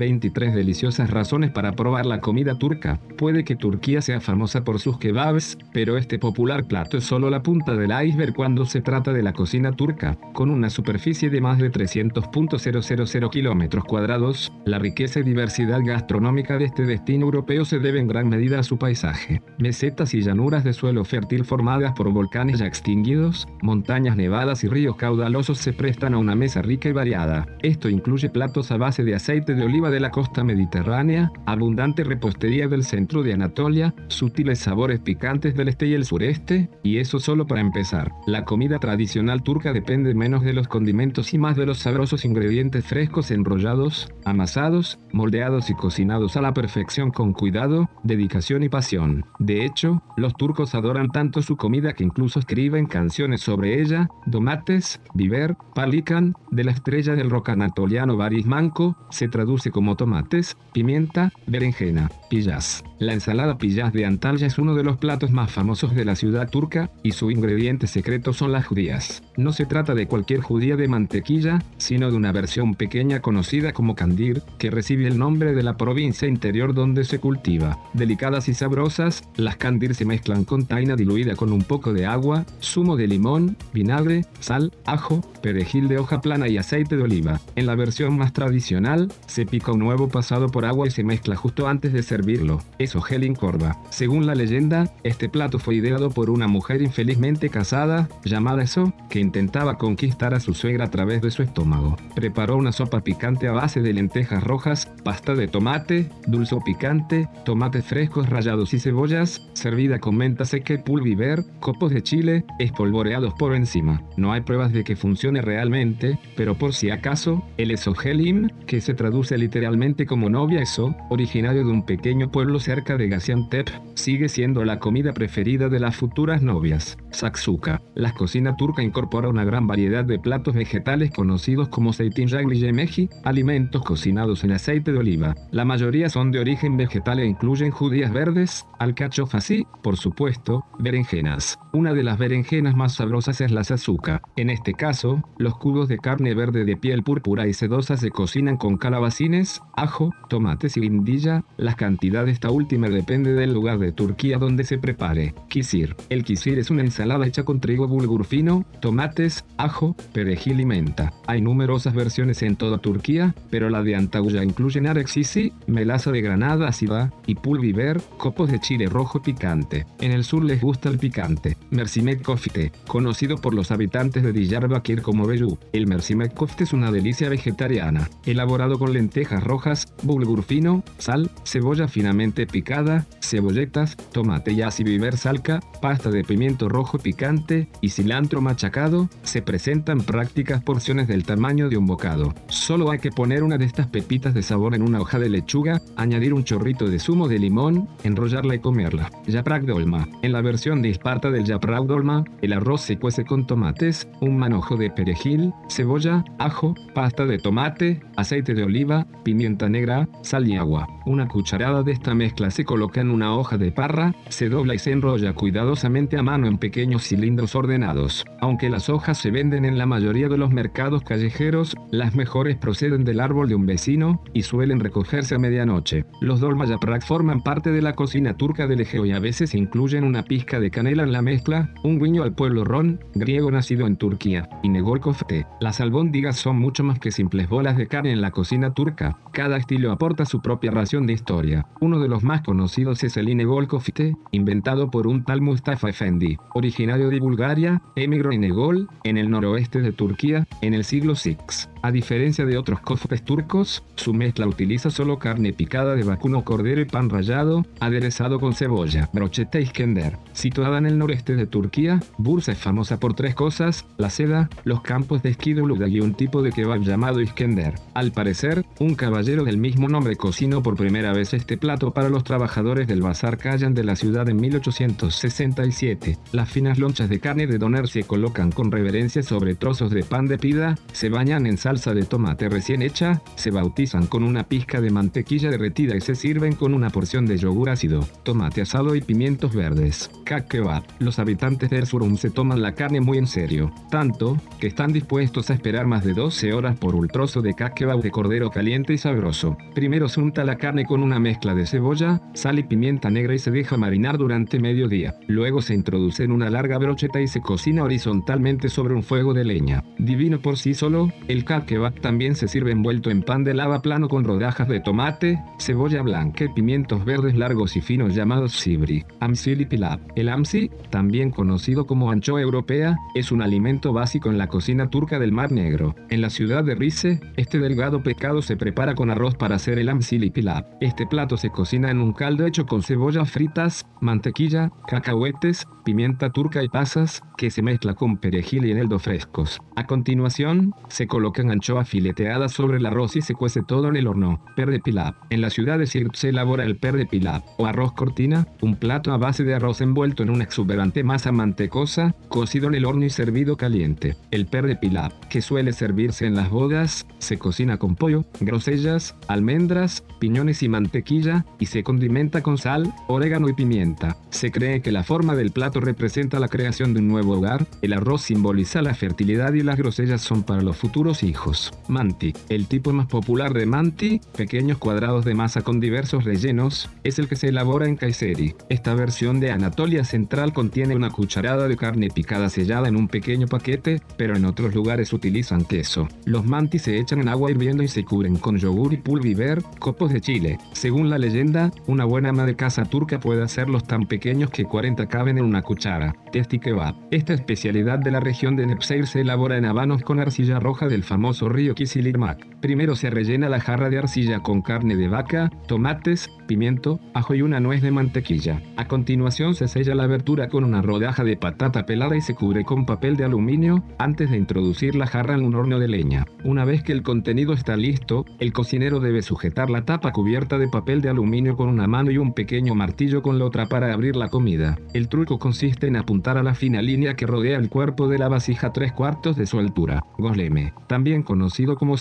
23 deliciosas razones para probar la comida turca. Puede que Turquía sea famosa por sus kebabs, pero este popular plato es solo la punta del iceberg cuando se trata de la cocina turca. Con una superficie de más de 300.000 kilómetros cuadrados, la riqueza y diversidad gastronómica de este destino europeo se debe en gran medida a su paisaje. Mesetas y llanuras de suelo fértil formadas por volcanes ya extinguidos, montañas nevadas y ríos caudalosos se prestan a una mesa rica y variada. Esto incluye platos a base de aceite de oliva de la costa mediterránea, abundante repostería del centro de Anatolia, sutiles sabores picantes del este y el sureste, y eso solo para empezar. La comida tradicional turca depende menos de los condimentos y más de los sabrosos ingredientes frescos enrollados, amasados, moldeados y cocinados a la perfección con cuidado, dedicación y pasión. De hecho, los turcos adoran tanto su comida que incluso escriben canciones sobre ella, Domates, Biber, Palikan, de la estrella del rock anatoliano Baris Manco, se traduce como como tomates, pimienta, berenjena, pillas. La ensalada pillas de Antalya es uno de los platos más famosos de la ciudad turca y su ingrediente secreto son las judías. No se trata de cualquier judía de mantequilla, sino de una versión pequeña conocida como candir, que recibe el nombre de la provincia interior donde se cultiva. Delicadas y sabrosas, las candir se mezclan con taina diluida con un poco de agua, zumo de limón, vinagre, sal, ajo, perejil de hoja plana y aceite de oliva. En la versión más tradicional, se pica un huevo pasado por agua y se mezcla justo antes de servirlo. Eso Helen Corva. Según la leyenda, este plato fue ideado por una mujer infelizmente casada, llamada eso, que intentaba conquistar a su suegra a través de su estómago. Preparó una sopa picante a base de lentejas rojas, pasta de tomate, dulce o picante, tomates frescos rallados y cebollas, servida con menta seca y pulviver, copos de chile, espolvoreados por encima. No hay pruebas de que funcione realmente, pero por si acaso, el esogelim, que se traduce literalmente como novia eso, originario de un pequeño pueblo cerca de Gaziantep, sigue siendo la comida preferida de las futuras novias. Saksuka. La cocina turca incorpora una gran variedad de platos vegetales conocidos como seitinjagli yemeji, alimentos cocinados en aceite de oliva. La mayoría son de origen vegetal e incluyen judías verdes, alcachofas y, por supuesto, berenjenas. Una de las berenjenas más sabrosas es la sasuka. En este caso, los cubos de carne verde de piel púrpura y sedosa se cocinan con calabacines, ajo, tomates y guindilla. La cantidad de esta última depende del lugar de Turquía donde se prepare. Kisir. El kisir es una ensalada hecha con trigo bulgur fino, tomates, ajo, perejil y menta. Hay numerosas versiones en toda Turquía, pero la de Antalya incluye narexisi, melaza de granada ácida y pulviver, copos de chile rojo picante. En el sur les gusta el picante. Mercimek kofte, conocido por los habitantes de Diyarbakir como Beyu. El mercimek kofte es una delicia vegetariana, elaborado con lentejas rojas, bulgur fino, sal, cebolla finamente picada, cebolletas, tomate y biber salca, pasta de pimiento rojo picante y cilantro machacado, se presentan prácticas porciones del tamaño de un bocado. Solo hay que poner una de estas pepitas de sabor en una hoja de lechuga, añadir un chorrito de zumo de limón, enrollarla y comerla. Yaprak dolma. En la versión de Esparta del yaprak dolma, el arroz se cuece con tomates, un manojo de perejil, cebolla, ajo, pasta de tomate, aceite de oliva, pimienta negra, sal y agua. Una cucharada de esta mezcla se coloca en una hoja de parra, se dobla y se enrolla cuidadosamente a mano en pequeños cilindros ordenados. Aunque las hojas se venden en la mayoría de los mercados callejeros, las mejores proceden del árbol de un vecino y suelen recogerse a medianoche. Los dolmayaprak forman parte de la cocina turca del Egeo y a veces incluyen una pizca de canela en la mezcla, un guiño al pueblo ron, griego nacido en Turquía, y negol kofte. Las albóndigas son mucho más que simples bolas de carne en la cocina turca cada estilo aporta su propia ración de historia. Uno de los más conocidos es el Inegol Kofte, inventado por un tal Mustafa Efendi, originario de Bulgaria, emigró a Inegol, en el noroeste de Turquía, en el siglo VI. A diferencia de otros koftes turcos, su mezcla utiliza solo carne picada de vacuno, cordero y pan rallado, aderezado con cebolla. Brocheta Iskender. Situada en el noreste de Turquía, Bursa es famosa por tres cosas, la seda, los campos de esquí de y un tipo de kebab llamado Iskender. Al parecer, un caballero del mismo nombre cocinó por primera vez este plato para los trabajadores del Bazar Kayan de la ciudad en 1867. Las finas lonchas de carne de doner se colocan con reverencia sobre trozos de pan de pida, se bañan en salsa de tomate recién hecha, se bautizan con una pizca de mantequilla derretida y se sirven con una porción de yogur ácido, tomate asado y pimientos verdes. Kebab. Los habitantes de Erzurum se toman la carne muy en serio, tanto que están dispuestos a esperar más de 12 horas por un trozo de kebab de cordero caliente y sabroso. Primero se unta la carne con una mezcla de cebolla, sal y pimienta negra y se deja marinar durante medio día. Luego se introduce en una larga brocheta y se cocina horizontalmente sobre un fuego de leña. Divino por sí solo, el kebab también se sirve envuelto en pan de lava plano con rodajas de tomate, cebolla blanca y pimientos verdes largos y finos llamados sibri. Amsil y. El amsi, también conocido como anchoa europea, es un alimento básico en la cocina turca del Mar Negro. En la ciudad de Rize, este delgado pescado se prepara con arroz para hacer el amsil y. Este plato se cocina en un caldo hecho con cebollas fritas, mantequilla, cacahuetes, pimienta turca y pasas, que se mezcla con perejil y eneldo frescos. A continuación, se colocan anchoas fileteadas sobre el arroz y se cuece todo en el horno. Per de pilab. En la ciudad de Sirt se elabora el per de pilab, o arroz cortina, un plato a base de arroz envuelto en una exuberante masa mantecosa, cocido en el horno y servido caliente. El per de pilab, que suele servirse en las bodas, se cocina con pollo, grosellas, almendras, piñones y mantequilla, y se condimenta con sal, orégano y pimienta. Se cree que la forma del plato representa la creación de un nuevo hogar, el arroz simboliza la fertilidad y las grosellas son para los futuros hijos. Manti, el tipo más popular de manti, pequeños cuadrados de masa con diversos rellenos, es el que se elabora en Kayseri. Esta versión de Anatolia Central contiene una cucharada de carne picada sellada en un pequeño paquete, pero en otros lugares utilizan queso. Los manti se echan en agua hirviendo y se cubren con yogur y pulviver, copos de chile. Según la leyenda, una buena ama de casa turca puede hacerlos tan pequeños que 40 caben en una cuchara. Testi kebab. Esta especialidad de la región de Nepseir se elabora en habanos con arcilla roja del famoso río Kisilirmak. Primero se rellena la jarra de arcilla con carne de vaca, tomates, pimiento, ajo y una nuez de mantequilla. A continuación se sella la abertura con una rodaja de patata pelada y se cubre con papel de aluminio antes de introducir la jarra en un horno de leña. Una vez que el contenido está listo, el cocinero debe sujetar la tapa cubierta de papel de aluminio con una mano y un pequeño martillo con la otra para abrir la comida. El truco consiste en apuntar a la fina línea que rodea el cuerpo de la vasija tres cuartos de su altura. Gosleme, también conocido como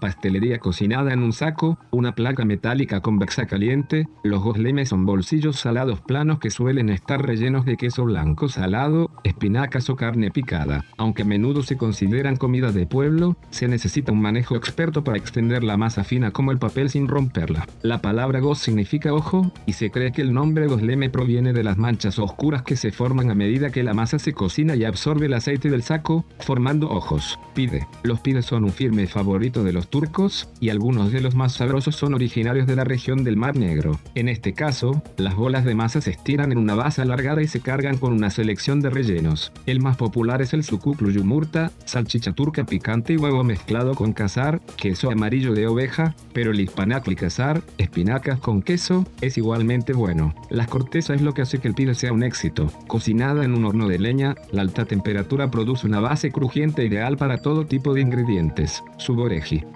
pastelería cocinada en un saco, una placa metálica convexa caliente. Los goslemes son bolsillos salados planos que suelen estar rellenos de queso blanco salado, espinacas o carne picada. Aunque a menudo se consideran comida de pueblo, se necesita un manejo experto para extender la masa fina como el papel sin romperla. La palabra gos significa ojo y se cree que el nombre gosleme proviene de las manchas oscuras que se forman a medida que la masa se cocina y absorbe el aceite del saco, formando ojos. Pide. Los pides son un firme favorito de los turcos y algunos de los más sabrosos son originarios de la región del Mar Negro. En este caso, las bolas de masa se estiran en una base alargada y se cargan con una selección de rellenos. El más popular es el sukuklu yumurta, salchicha turca picante y huevo mezclado con cazar, queso amarillo de oveja, pero el hispanacli cazar, espinacas con queso, es igualmente bueno. Las cortezas es lo que hace que el pide sea un éxito. Cocinada en un horno de leña, la alta temperatura produce una base crujiente ideal para todo tipo de ingredientes. Su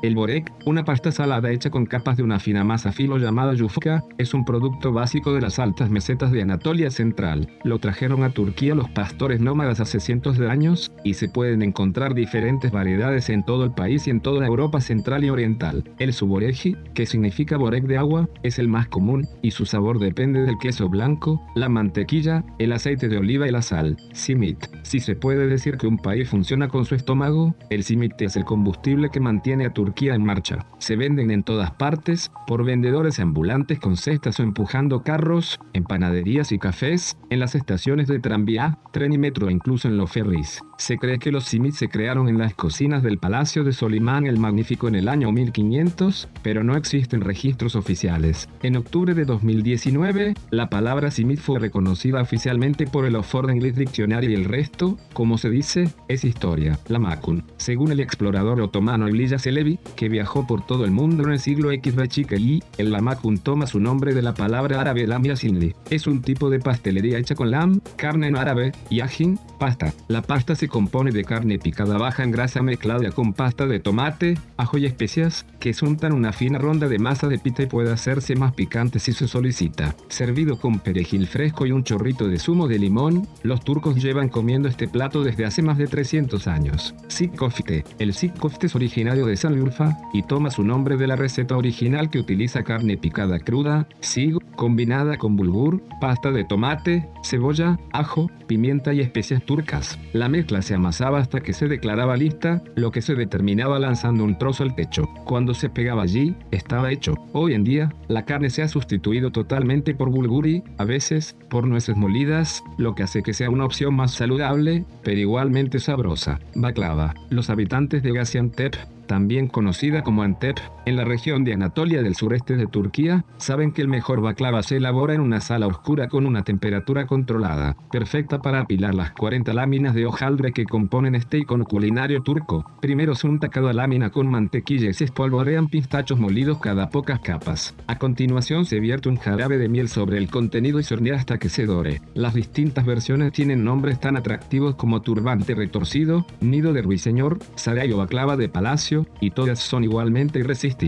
El borek, una pasta salada hecha con capas de una fina masa filo llamada yufka, es un producto básico de las altas mesetas de Anatolia Central. Lo trajeron a Turquía los pastores nómadas hace cientos de años y se pueden encontrar diferentes variedades en todo el país y en toda Europa central y oriental. El suboreji, que significa borek de agua, es el más común y su sabor depende del queso blanco, la mantequilla, el aceite de oliva y la sal. Simit. Si se puede decir que un país funciona con su estómago, el simit es el combustible que mantiene a Turquía en marcha. Se venden en todas partes, por vendedores ambulantes con cestas o empujando carros, en panaderías y cafés, en las estaciones de tranvía, tren y metro e incluso en los ferries. Se cree que los simit se crearon en las cocinas del Palacio de Solimán el Magnífico en el año 1500, pero no existen registros oficiales. En octubre de 2019, la palabra simit fue reconocida oficialmente por el Oxford English Dictionary y el resto, como se dice, es historia. La Macun. Según el explorador otomano Ilya Celebi, que viajó por todo el mundo en el siglo XV y el lamakun toma su nombre de la palabra árabe lamia sinli. Es un tipo de pastelería hecha con lam, carne en árabe, y ajin, pasta. La pasta se compone de carne picada baja en grasa mezclada con pasta de tomate, ajo y especias, que untan una fina ronda de masa de pita y puede hacerse más picante si se solicita. Servido con perejil fresco y un chorrito de zumo de limón, los turcos llevan comiendo este plato desde hace más de 300 años. Sikkofte. El sikkofte es originario de Sanliurfa y toma su nombre de la receta original que utiliza carne picada cruda, sig, combinada con bulgur, pasta de tomate, cebolla, ajo, pimienta y especias turcas. La mezcla se amasaba hasta que se declaraba lista, lo que se determinaba lanzando un trozo al techo. Cuando se pegaba allí, estaba hecho. Hoy en día, la carne se ha sustituido totalmente por bulguri, a veces por nueces molidas, lo que hace que sea una opción más saludable, pero igualmente sabrosa. Baklava. Los habitantes de Gaziantep también conocida como Antep, en la región de Anatolia del sureste de Turquía, saben que el mejor baklava se elabora en una sala oscura con una temperatura controlada, perfecta para apilar las 40 láminas de hojaldre que componen este icono culinario turco. Primero se unta cada lámina con mantequilla y se espolvorean pistachos molidos cada pocas capas. A continuación se vierte un jarabe de miel sobre el contenido y se hasta que se dore. Las distintas versiones tienen nombres tan atractivos como turbante retorcido, nido de ruiseñor, saray o baklava de palacio, y todas son igualmente irresistibles.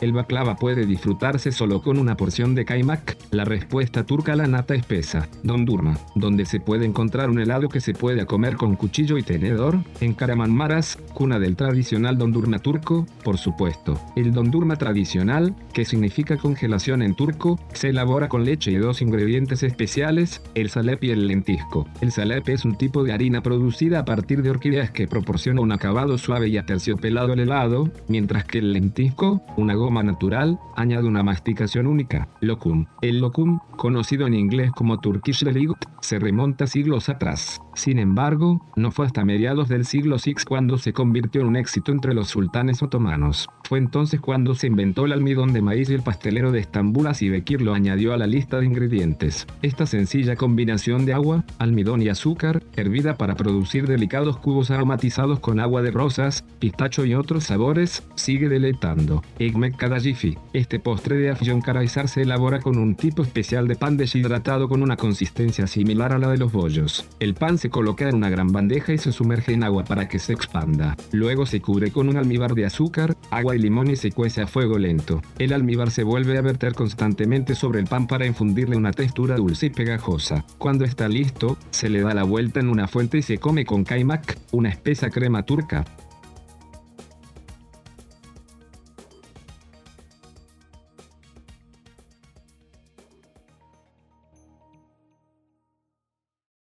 El baklava puede disfrutarse solo con una porción de kaimak, la respuesta turca a la nata espesa, dondurma, donde se puede encontrar un helado que se puede comer con cuchillo y tenedor, en Karamanmaras, cuna del tradicional dondurma turco, por supuesto. El dondurma tradicional, que significa congelación en turco, se elabora con leche y dos ingredientes especiales, el salep y el lentisco. El salep es un tipo de harina producida a partir de orquídeas que proporciona un acabado suave y aterciopelado al helado, mientras que el lentisco, una goma natural, añade una masticación única. Locum. El locum, conocido en inglés como Turkish Delight, se remonta siglos atrás. Sin embargo, no fue hasta mediados del siglo VI cuando se convirtió en un éxito entre los sultanes otomanos. Fue entonces cuando se inventó el almidón de maíz y el pastelero de Estambul Bekir lo añadió a la lista de ingredientes. Esta sencilla combinación de agua, almidón y azúcar, hervida para producir delicados cubos aromatizados con agua de rosas, pistacho y otros sabores, sigue deleitando. Egmek Kadajifi. Este postre de Afyon Karaizar se elabora con un tipo especial de pan deshidratado con una consistencia similar a la de los bollos. El pan se coloca en una gran bandeja y se sumerge en agua para que se expanda. Luego se cubre con un almíbar de azúcar, y limón y se cuece a fuego lento. El almíbar se vuelve a verter constantemente sobre el pan para infundirle una textura dulce y pegajosa. Cuando está listo, se le da la vuelta en una fuente y se come con kaimak, una espesa crema turca.